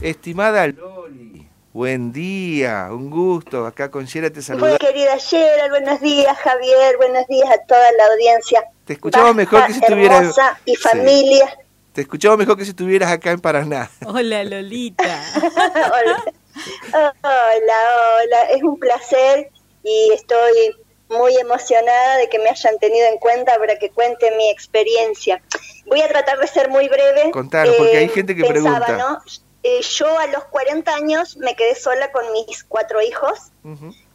Estimada Loli, buen día, un gusto. Acá con Yera te saluda. Muy querida Yera, buenos días Javier, buenos días a toda la audiencia. Te escuchamos mejor que si estuvieras... y familia. Te escuchamos mejor que si estuvieras acá en Paraná. Hola Lolita. hola. hola, hola, es un placer y estoy muy emocionada de que me hayan tenido en cuenta para que cuente mi experiencia. Voy a tratar de ser muy breve. Contanos, porque hay gente que pregunta. ¿no? Eh, yo a los 40 años me quedé sola con mis cuatro hijos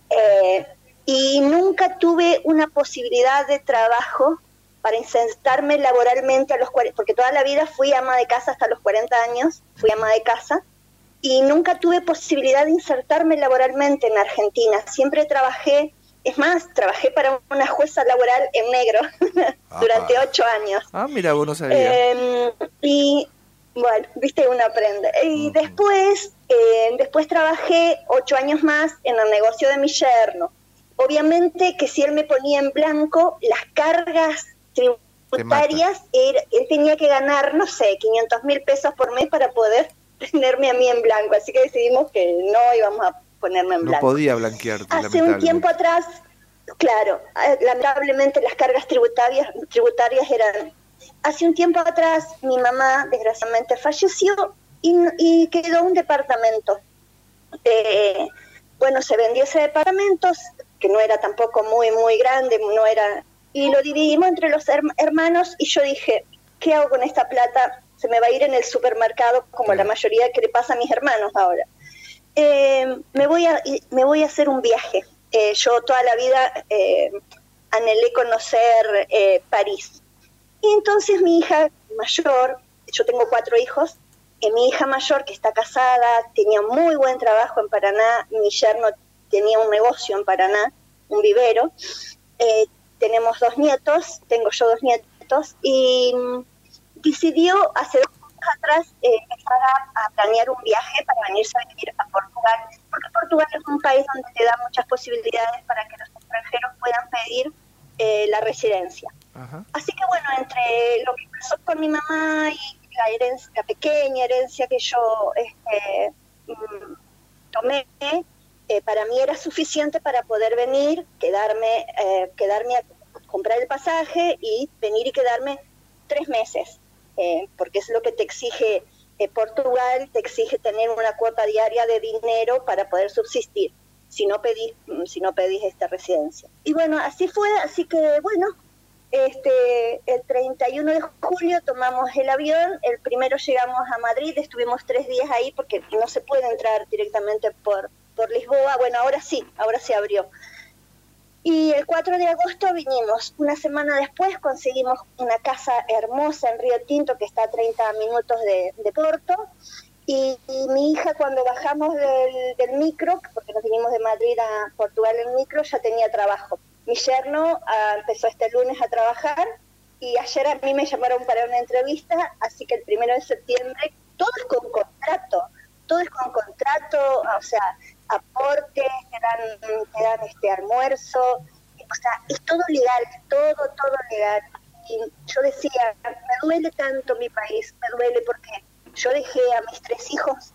eh, y nunca tuve una posibilidad de trabajo para insertarme laboralmente a los 40, porque toda la vida fui ama de casa hasta los 40 años, fui ama de casa y nunca tuve posibilidad de insertarme laboralmente en Argentina. Siempre trabajé, es más, trabajé para una jueza laboral en negro durante ocho años. Ah, mira, vos no sabías. Em, y bueno, viste, uno aprende. Y después, eh, después trabajé ocho años más en el negocio de mi yerno. Obviamente que si él me ponía en blanco, las cargas tributarias, él, él tenía que ganar, no sé, 500 mil pesos por mes para poder tenerme a mí en blanco. Así que decidimos que no íbamos a ponerme en blanco. No podía blanquearte. Hace un tiempo atrás, claro, eh, lamentablemente las cargas tributarias, tributarias eran hace un tiempo atrás mi mamá desgraciadamente falleció y, quedó un departamento. Eh, bueno, se vendió ese departamento, que no era tampoco muy, muy grande, no era... Y lo dividimos entre los hermanos y yo dije, ¿qué hago con esta plata? Se me va a ir en el supermercado como la mayoría que le pasa a mis hermanos ahora. Eh, me, voy a, me voy a hacer un viaje. Eh, yo toda la vida anhelé conocer París entonces mi hija mayor, yo tengo cuatro hijos, y mi hija mayor que está casada, tenía muy buen trabajo en Paraná, mi yerno tenía un negocio en Paraná, un vivero, eh, tenemos dos nietos, tengo yo dos nietos, y mm, decidió hace dos años atrás eh, empezar a, planear un viaje para venirse a vivir a Portugal, porque Portugal es un país donde te da muchas posibilidades para que los extranjeros puedan pedir eh, la residencia. Así que bueno, entre lo que pasó con mi mamá y la herencia, la pequeña herencia que yo este, mm, tomé, eh, para mí era suficiente para poder venir, quedarme, eh, quedarme a comprar el pasaje y venir y quedarme tres meses, eh, porque es lo que te exige Portugal, te exige tener una cuota diaria de dinero para poder subsistir si no pedís, mm, si no pedís esta residencia. Y bueno, así fue, así que bueno, este, el 31 de julio tomamos el avión, el primero llegamos a Madrid, estuvimos tres días ahí porque no se puede entrar directamente por, por Lisboa, bueno, ahora sí, ahora se abrió. Y el 4 de agosto vinimos, una semana después conseguimos una casa hermosa en Río Tinto que está a 30 minutos de, Porto. Y, mi hija cuando bajamos del, del micro, porque nos vinimos de Madrid a Portugal en micro, ya tenía trabajo mi yerno ah, empezó este lunes a trabajar y ayer a mí me llamaron para una entrevista, así que el primero de septiembre, todo es con contrato, todo es con contrato, o sea, aportes, te dan, te dan este almuerzo, o sea, es todo legal, todo, todo legal. Y yo decía, me duele tanto mi país, me duele porque yo dejé a mis tres hijos,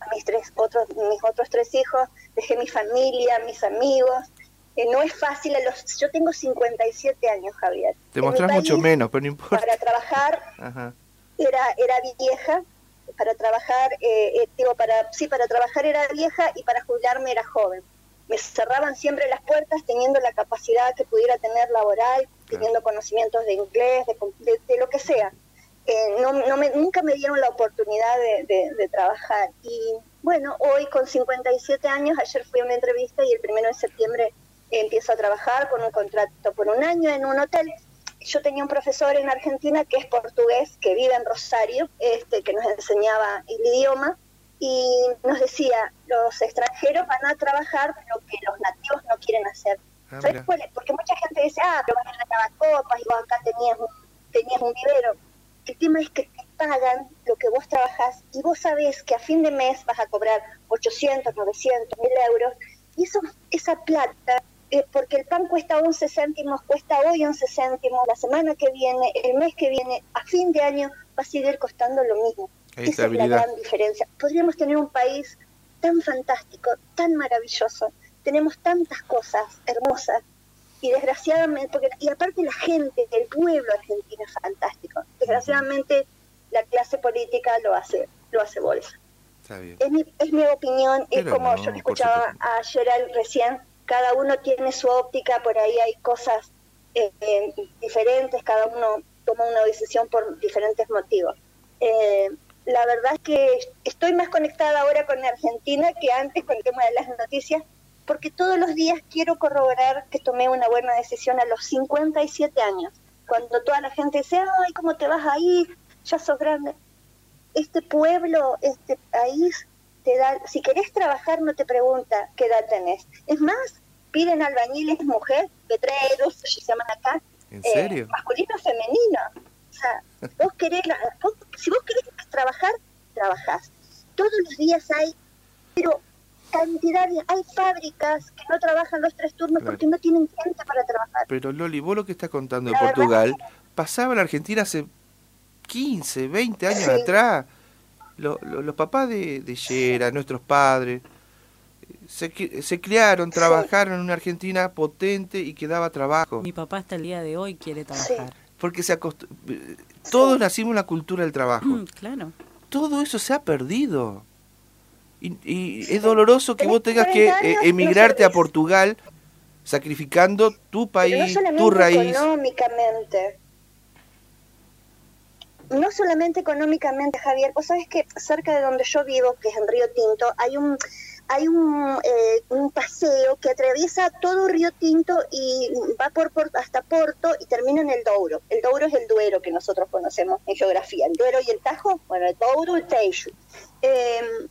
a mis tres otros, mis otros tres hijos, dejé mi familia, mis amigos, no es fácil. A los, yo tengo 57 años, Javier. Te mostrás mucho menos, pero no importa. Para trabajar Era, era vieja, para trabajar, eh, eh, digo, para, sí, para trabajar era vieja y para jubilarme era joven. Me cerraban siempre las puertas teniendo la capacidad que pudiera tener laboral, teniendo conocimientos de inglés, de, lo que sea. Eh, no, no me, nunca me dieron la oportunidad de, de, trabajar. Y bueno, hoy con 57 años, ayer fui a una entrevista y el primero de septiembre empiezo a trabajar con un contrato por un año en un hotel. Yo tenía un profesor en Argentina que es portugués, que vive en Rosario, este, que nos enseñaba el idioma y nos decía, los extranjeros van a trabajar lo que los nativos no quieren hacer. Ah, Porque mucha gente dice, ah, pero van a lavar copas, y vos acá tenías un, tenías un vivero. El tema es que te pagan lo que vos trabajas y vos sabés que a fin de mes vas a cobrar 800, 900, 1000 euros y eso, esa plata eh, porque el pan cuesta 11 céntimos, cuesta hoy 11 céntimos, la semana que viene, el mes que viene, a fin de año va a seguir costando lo mismo. Esa es la gran diferencia. Podríamos tener un país tan fantástico, tan maravilloso. Tenemos tantas cosas hermosas y desgraciadamente, porque, y aparte la gente, el pueblo argentino es fantástico. Desgraciadamente la clase política lo hace, lo hace bolsa. Es, mi, es mi opinión, es como yo escuchaba a Gerald recién, cada uno tiene su óptica, por ahí hay cosas eh, eh, diferentes, cada uno toma una decisión por diferentes motivos. Eh, la verdad es que estoy más conectada ahora con Argentina que antes con el tema de las noticias, porque todos los días quiero corroborar que tomé una buena decisión a los 57 años, cuando toda la gente dice, ay, ¿cómo te vas a ir? Ya sos grande. Este pueblo, este país, te da, si querés trabajar no te pregunta qué edad tenés. Es más, piden albañiles mujer, letreros, se llaman acá, ¿En serio? Eh, masculino femenino. O sea, vos querés, si vos querés trabajar, trabajás. Todos los días hay, pero cantidad de, hay fábricas que no trabajan los tres turnos porque no tienen gente para trabajar. Pero Loli, vos lo que estás contando de Portugal, pasaba en la Argentina hace 15, 20 años atrás. los papás de, de Yera, nuestros padres, se, se criaron, trabajaron en una Argentina potente y que daba trabajo. Mi papá hasta el día de hoy quiere trabajar. Porque se todos nacimos en la cultura del trabajo. Mm, claro. Todo eso se ha perdido. Y, es doloroso que vos tengas que eh, emigrarte a Portugal sacrificando tu país, tu raíz. Económicamente. No solamente económicamente, Javier. Vos sabés que cerca de donde yo vivo, que es en Río Tinto, hay un hay un, eh, un, paseo que atraviesa todo Río Tinto y va por, hasta Porto y termina en el Douro. El Douro es el Duero que nosotros conocemos en geografía. El Duero y el Tajo, bueno, el Douro, el Tejo. Eh,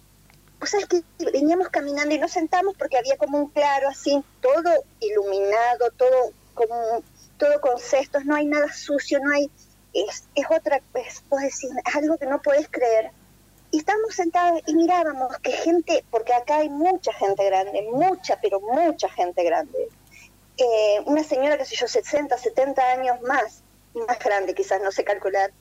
pues sabes que veníamos caminando y nos sentamos porque había como un claro así, todo iluminado, todo como todo con cestos, no hay nada sucio, no hay es, es otra, es, decir, es algo que no puedes creer y estábamos sentados y mirábamos que gente, porque acá hay mucha gente grande, mucha, pero mucha gente grande. Eh, una señora, que sé yo, 60, 70 años más, más grande quizás, no sé calcular,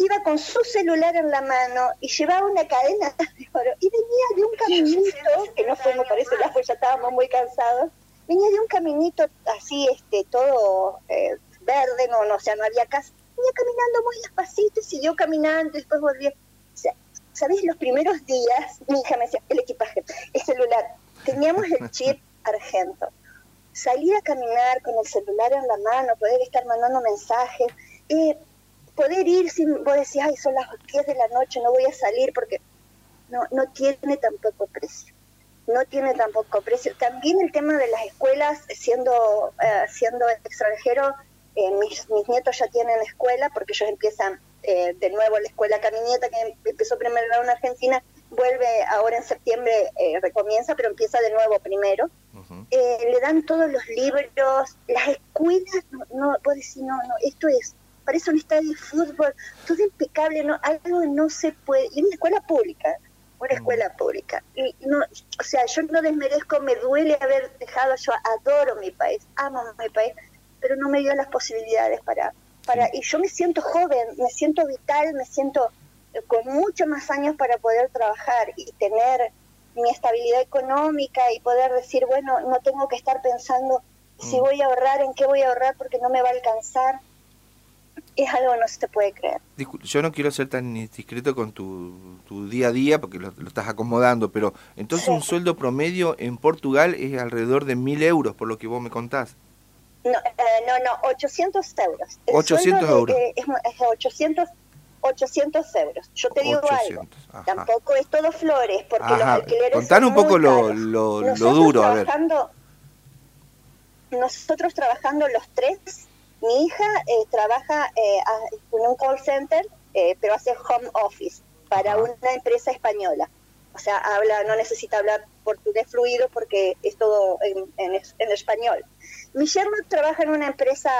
iba con su celular en la mano y llevaba una cadena de oro y venía de un caminito, que no fuimos por ese lado, ya estábamos muy cansados, venía de un caminito así, este, todo eh, verde, no, no, o sea, no había casa, venía caminando muy despacito y siguió caminando y después volvió. ¿sabes? Los primeros días, mi hija me decía, el equipaje, el celular, teníamos el chip argento. Salir a caminar con el celular en la mano, poder estar mandando mensajes, eh, poder ir sin, vos decís, ay, son las 10 de la noche, no voy a salir, porque no, no tiene tampoco precio. No tiene tampoco precio. También el tema de las escuelas, siendo, eh, siendo extranjero, eh, mis, mis nietos ya tienen escuela porque ellos empiezan eh, de nuevo la escuela Camineta, que empezó primero en Argentina, vuelve ahora en septiembre, eh, recomienza, pero empieza de nuevo primero. Eh, le dan todos los libros, las escuelas, no, no puedo decir, no, no, esto es, parece un estadio de fútbol, todo impecable, no, algo no se puede, y una escuela pública, una escuela pública. Y no, o sea, yo no desmerezco, me duele haber dejado, yo adoro mi país, amo mi país, pero no me dio las posibilidades para, y yo me siento joven, me siento vital, me siento eh, con muchos más años para poder trabajar y tener mi estabilidad económica y poder decir, bueno, no tengo que estar pensando si mm. voy a ahorrar, en qué voy a ahorrar porque no me va a alcanzar. Es algo que no se te puede creer. Yo no quiero ser tan discreto con tu, tu día a día porque lo, estás acomodando, pero entonces un sueldo promedio en Portugal es alrededor de mil euros, por lo que vos me contás. No, eh, no, no, 800 euros. 800 euros. es, 800, 800 euros. Yo te digo algo, tampoco es todo flores, porque los alquileres Contanos un poco lo, lo, lo, duro, a ver. Nosotros trabajando los tres, mi hija eh, trabaja eh, en un call center, eh, pero hace home office para una empresa española. O sea, habla, no necesita hablar portugués fluido porque es todo en, en, en español. Mi yerno trabaja en una empresa,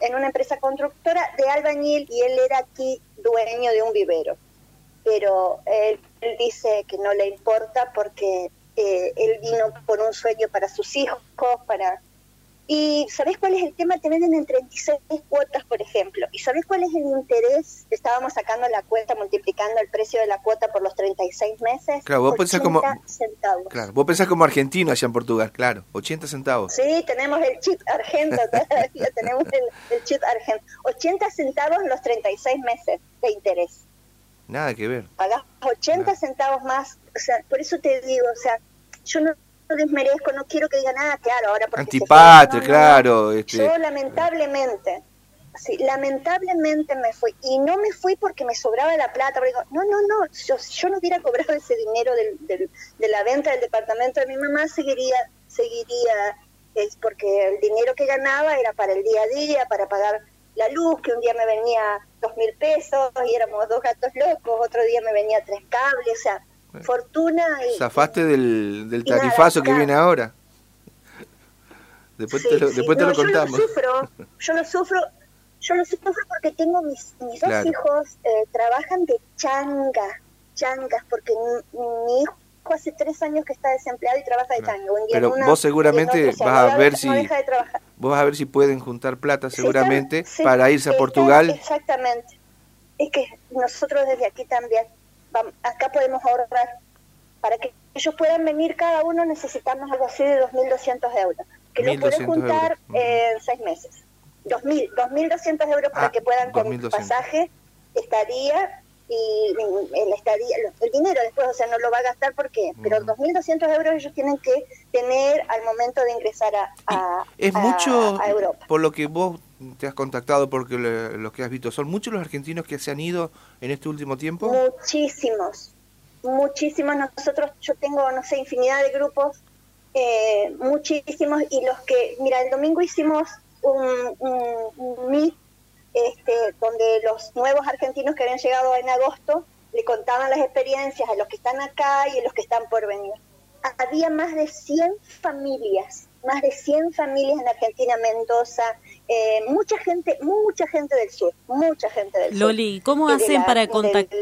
en una empresa constructora de albañil y él era aquí dueño de un vivero. Pero él, dice que no le importa porque eh, él vino por un sueño para sus hijos, para Y ¿sabés cuál es el tema? Te venden en 36 cuotas, por ejemplo. ¿Y sabés cuál es el interés? Estábamos sacando la cuenta, multiplicando el precio de la cuota por los 36 meses. Claro, vos pensás como centavos. Claro, vos pensás como argentino allá en Portugal, claro, 80 centavos. Sí, tenemos el chip argento, todavía tenemos el, chip argento. 80 centavos los 36 meses de interés. Nada que ver. Pagás 80 centavos más, o sea, por eso te digo, o sea, yo no desmerezco, no quiero que digan nada, claro, ahora porque Antipatria, claro. Este... Yo lamentablemente, sí, lamentablemente me fui. Y no me fui porque me sobraba la plata, porque digo, no, no, no, yo, yo no hubiera cobrado ese dinero del, de la venta del departamento de mi mamá, seguiría, seguiría, es porque el dinero que ganaba era para el día a día, para pagar la luz, que un día me venía dos mil pesos y éramos dos gatos locos, otro día me venía tres cables, o sea, fortuna y... Zafaste del, del tarifazo que viene ahora. Después te lo, después te lo contamos. Yo lo sufro, yo lo sufro, yo lo sufro porque tengo mis, mis dos hijos, eh, trabajan de changa, changas, porque mi, hijo hace tres años que está desempleado y trabaja de changa. Pero vos seguramente vas a ver si... vos vas a ver si pueden juntar plata seguramente para irse a Portugal. Exactamente. Es que nosotros desde aquí también acá podemos ahorrar. Para que ellos puedan venir cada uno necesitamos algo así de 2.200 euros, que lo pueden juntar en seis meses. 2.000, 2.200 euros para ah, que puedan con pasaje, estaría y el estadía, el dinero después, o sea, no lo va a gastar porque, pero 2.200 euros ellos tienen que tener al momento de ingresar a, es mucho, Europa. Por lo que vos te has contactado, porque lo, que has visto, ¿son muchos los argentinos que se han ido en este último tiempo? Muchísimos, muchísimos. Nosotros, yo tengo, no sé, infinidad de grupos, eh, muchísimos, y los que, mira, el domingo hicimos un, un, meet este, donde los nuevos argentinos que habían llegado en agosto le contaban las experiencias a los que están acá y a los que están por venir. Había más de 100 familias, más de 100 familias en Argentina, Mendoza, eh, mucha gente, mucha gente del sur, mucha gente del sur. Loli, ¿cómo hacen para contactar?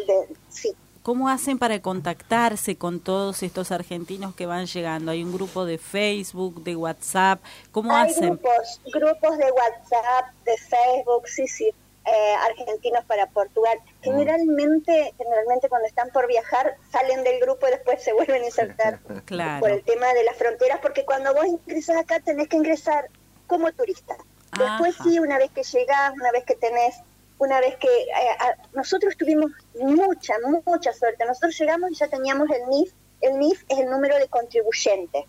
¿Cómo hacen para contactarse con todos estos argentinos que van llegando? ¿Hay un grupo de Facebook, de WhatsApp? ¿Cómo Hay hacen? Grupos, grupos de WhatsApp, de Facebook, sí, sí. Eh, argentinos para Portugal. Mm. Generalmente, generalmente cuando están por viajar salen del grupo y después se vuelven a insertar claro. por el tema de las fronteras, porque cuando vos ingresas acá tenés que ingresar como turista. Después sí, una vez que llegás, una vez que tenés, una vez que eh, nosotros tuvimos mucha, mucha suerte. Nosotros llegamos y ya teníamos el NIF. El NIF es el número de contribuyente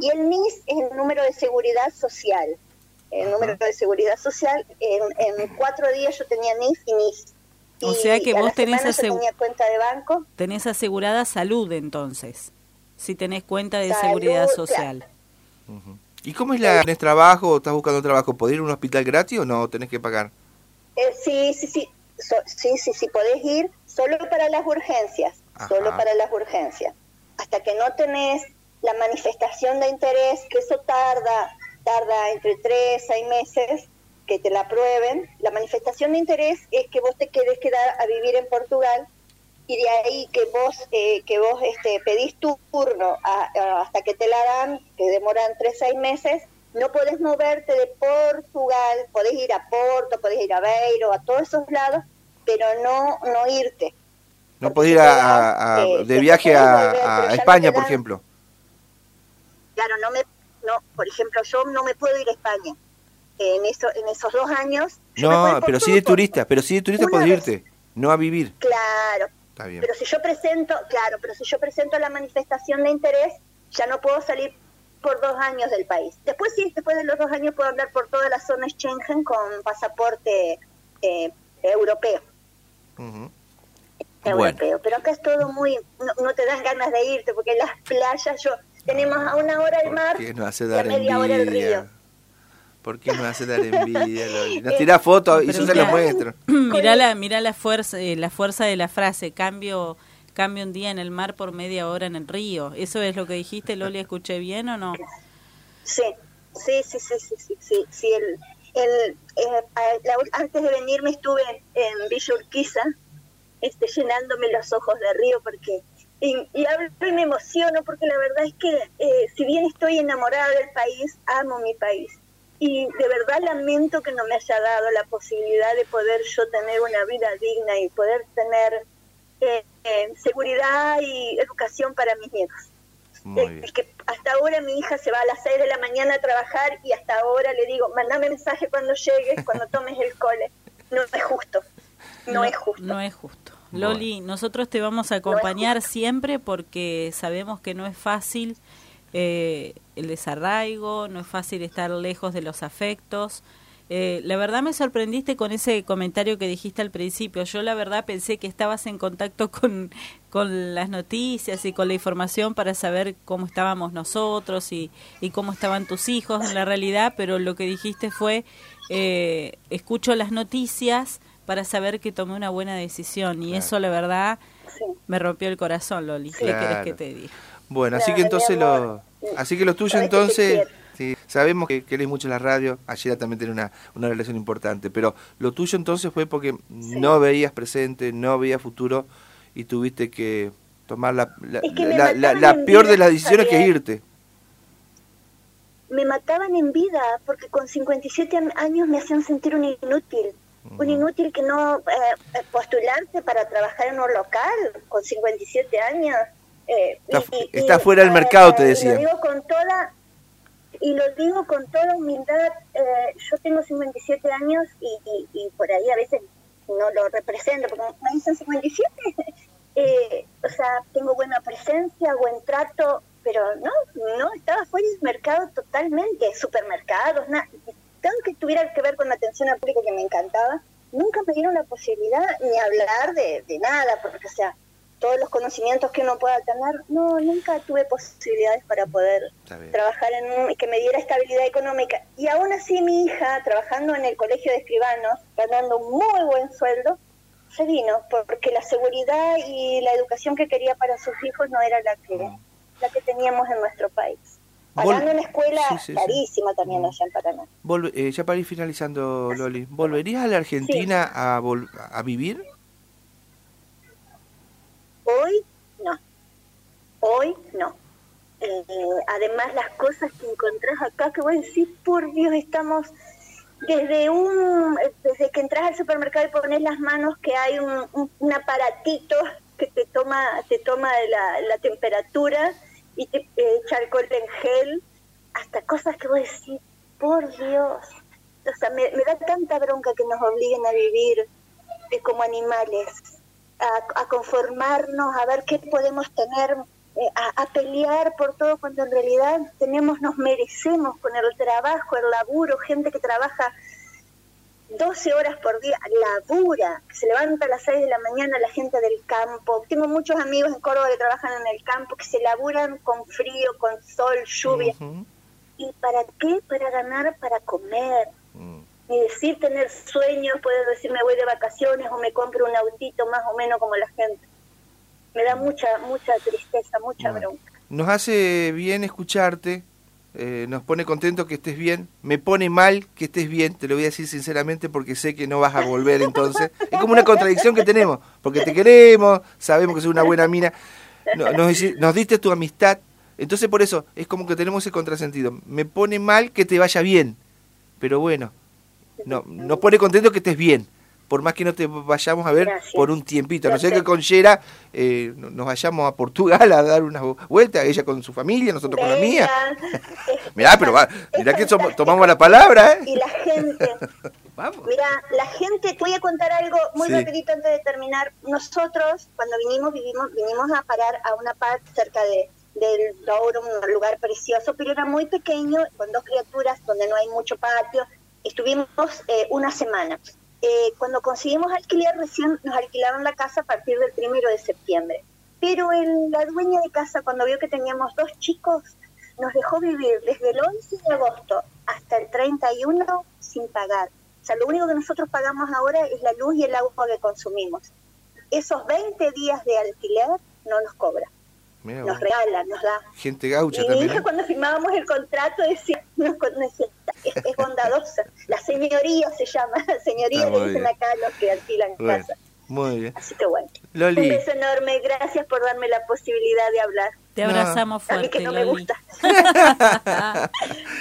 y el NIS es el número de seguridad social. El número de seguridad social, en, cuatro días yo tenía NIF y NIS. O sea que vos tenés, cuenta de banco. tenés asegurada salud entonces, si tenés cuenta de seguridad social. ¿Y cómo es la... ¿Tenés trabajo o estás buscando trabajo? ¿Podés ir a un hospital gratis o no tenés que pagar? Eh, sí, sí, sí. sí, sí, sí, podés ir solo para las urgencias. Solo para las urgencias. Hasta que no tenés la manifestación de interés, que eso tarda, tarda entre tres, seis meses que te la aprueben. La manifestación de interés es que vos te quedes quedar a vivir en Portugal y de ahí que vos eh, que vos este pedís tu turno hasta que te la dan que demoran tres seis meses no podés moverte de Portugal podés ir a Porto podés ir a Beiro a todos esos lados pero no no irte. No podés ir a, eh, de viaje a, España por ejemplo. Claro no me no por ejemplo yo no me puedo ir a España. En eso en esos dos años no pero sí de turista pero sí de turista podés irte no a vivir. Claro pero si yo presento, claro, pero si yo presento la manifestación de interés, ya no puedo salir por dos años del país. Después sí, después de los dos años puedo andar por toda la zona Schengen con pasaporte eh, europeo. Europeo. Pero acá es todo muy, no, te dan ganas de irte porque las playas, yo tenemos a una hora el mar y a media hora el río. ¿Por qué me hace dar envidia, Nos tira fotos y yo se lo muestro. Mirá la, mirá la fuerza, eh, la fuerza de la frase, cambio, cambio un día en el mar por media hora en el río. ¿Eso es lo que dijiste, Loli? ¿Escuché bien o no? Sí, sí, sí, sí, sí, sí, sí, el, el, eh, antes de venirme estuve en Villa Urquiza, este, llenándome los ojos de río porque y, y, hablo y me emociono porque la verdad es que eh, si bien estoy enamorada del país, amo mi país y de verdad lamento que no me haya dado la posibilidad de poder yo tener una vida digna y poder tener eh, eh, seguridad y educación para mis nietos. Es que hasta ahora mi hija se va a las 6 de la mañana a trabajar y hasta ahora le digo, mandame mensaje cuando llegues, cuando tomes el cole. No es justo, no, es justo. No es justo. Loli, nosotros te vamos a acompañar siempre porque sabemos que no es fácil eh, el desarraigo, no es fácil estar lejos de los afectos. Eh, la verdad me sorprendiste con ese comentario que dijiste al principio. Yo la verdad pensé que estabas en contacto con, con las noticias y con la información para saber cómo estábamos nosotros y, y cómo estaban tus hijos en la realidad, pero lo que dijiste fue, eh, escucho las noticias para saber que tomé una buena decisión y eso la verdad me rompió el corazón, Loli. ¿Qué querés que te diga? Bueno, así que entonces lo, así que lo tuyo entonces, sí, sabemos que querés mucho la radio, ayer también tiene una, una relación importante, pero lo tuyo entonces fue porque no veías presente, no veías futuro y tuviste que tomar la, la, peor de las decisiones que irte. Me mataban en vida porque con 57 años me hacían sentir un inútil un inútil que no eh, eh, postularse para trabajar en un local con 57 años eh, está, fuera del mercado, te decía. Y lo digo con toda, y lo digo con toda humildad. Eh, yo tengo 57 años y, y, por ahí a veces no lo represento, porque me dicen 57. eh, o sea, tengo buena presencia, buen trato, pero no, no, estaba fuera del mercado totalmente. Supermercados, nada. que tuviera que ver con la atención al público que me encantaba, nunca me dieron la posibilidad ni hablar de, de nada, porque, o sea, todos los conocimientos que uno pueda tener, no, nunca tuve posibilidades para poder trabajar en que me diera estabilidad económica. Y aún así mi hija, trabajando en el colegio de escribanos, ganando un muy buen sueldo, se vino, porque la seguridad y la educación que quería para sus hijos no era la que, la que teníamos en nuestro país. Pagando una escuela carísima también allá en Paraná. Eh, ya para ir finalizando, Loli, ¿volverías a la Argentina a, a vivir? Hoy no. Hoy no. Eh, además las cosas que encontrás acá, que a decir, por Dios, estamos desde un desde que entras al supermercado y pones las manos que hay un, aparatito que te toma te toma la, temperatura y te echa alcohol en gel hasta cosas que voy a decir por Dios o sea me, da tanta bronca que nos obliguen a vivir eh, como animales a, conformarnos, a ver qué podemos tener, eh, a, pelear por todo cuando en realidad tenemos, nos merecemos con el trabajo, el laburo, gente que trabaja 12 horas por día, labura, que se levanta a las 6 de la mañana la gente del campo. Tengo muchos amigos en Córdoba que trabajan en el campo, que se laburan con frío, con sol, lluvia. ¿Y para qué? Para ganar, para comer. Mm ni decir tener sueños, puedo decir me voy de vacaciones o me compro un autito más o menos como la gente. Me da mucha, mucha tristeza, mucha bronca. Nos hace bien escucharte, eh, nos pone contento que estés bien, me pone mal que estés bien, te lo voy a decir sinceramente porque sé que no vas a volver entonces. es como una contradicción que tenemos, porque te queremos, sabemos que sos una buena mina, nos, nos diste tu amistad, entonces por eso es como que tenemos ese contrasentido. Me pone mal que te vaya bien, pero bueno, no, nos pone contento que estés bien, por más que no te vayamos a ver por un tiempito. No sé que con Yera eh, nos vayamos a Portugal a dar una vuelta, ella con su familia, nosotros con la mía. mirá, pero va, mirá que tomamos la palabra, ¿eh? Y la gente. Vamos. Mira, la gente, te voy a contar algo muy rapidito antes de terminar. Nosotros, cuando vinimos, vivimos, vinimos a parar a una parte cerca de del Douro, un lugar precioso, pero era muy pequeño, con dos criaturas, donde no hay mucho patio, Estuvimos eh, una semana. Eh, cuando conseguimos alquiler, recién nos alquilaron la casa a partir del primero de septiembre. Pero la dueña de casa, cuando vio que teníamos dos chicos, nos dejó vivir desde el 11 de agosto hasta el 31 sin pagar. O sea, lo único que nosotros pagamos ahora es la luz y el agua que consumimos. Esos 20 días de alquiler no nos cobra. Nos regala, nos da. Gente gaucha y también. Mi hija, cuando firmábamos el contrato, decía, decía es, bondadosa. La señoría se llama, señoría le dicen acá los que alquilan casa. Muy bien. Así que bueno. Loli. Un beso enorme, gracias por darme la posibilidad de hablar. Te abrazamos fuerte. A mí que no me gusta.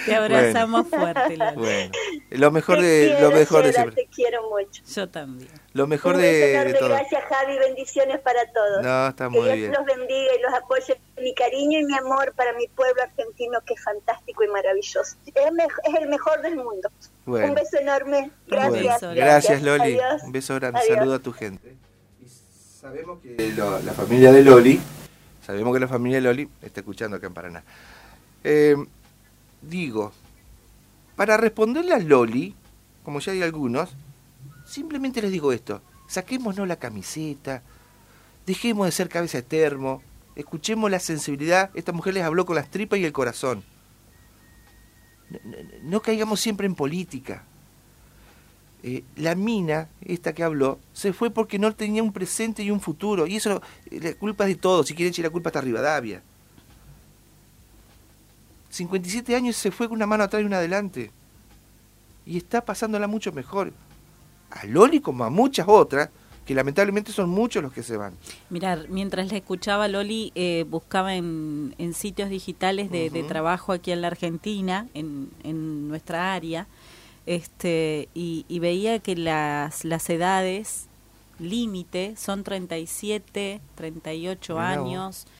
te abrazamos fuerte, Loli. Bueno, lo mejor de lo mejor de siempre. Te quiero mucho. Yo también. Lo mejor de, de, todo. Gracias, Javi, bendiciones para todos. No, está muy que Dios los bendiga y los apoye. Mi cariño y mi amor para mi pueblo argentino que es fantástico y maravilloso. Es, el mejor del mundo. Un beso enorme. Gracias. Gracias, Loli. Un beso grande. Saludo a tu gente. sabemos que la familia de Loli Sabemos que la familia de Loli está escuchando acá en Paraná. Eh, digo, para responderle a Loli, como ya hay algunos, simplemente les digo esto. Saquémonos la camiseta, dejemos de ser cabeza de termo, escuchemos la sensibilidad. Esta mujer les habló con las tripas y el corazón. no caigamos siempre en política. Eh, la mina, esta que habló, se fue porque no tenía un presente y un futuro. Y eso, eh, la culpa es de todos. Si quieren echar la culpa está Rivadavia. 57 años se fue con una mano atrás y una adelante. Y está pasándola mucho mejor. A Loli como a muchas otras, que lamentablemente son muchos los que se van. Mirar, mientras la escuchaba Loli, eh, buscaba en, sitios digitales de, trabajo aquí en la Argentina, en, en nuestra área, este, y, veía que las, las edades límite son 37, 38 años.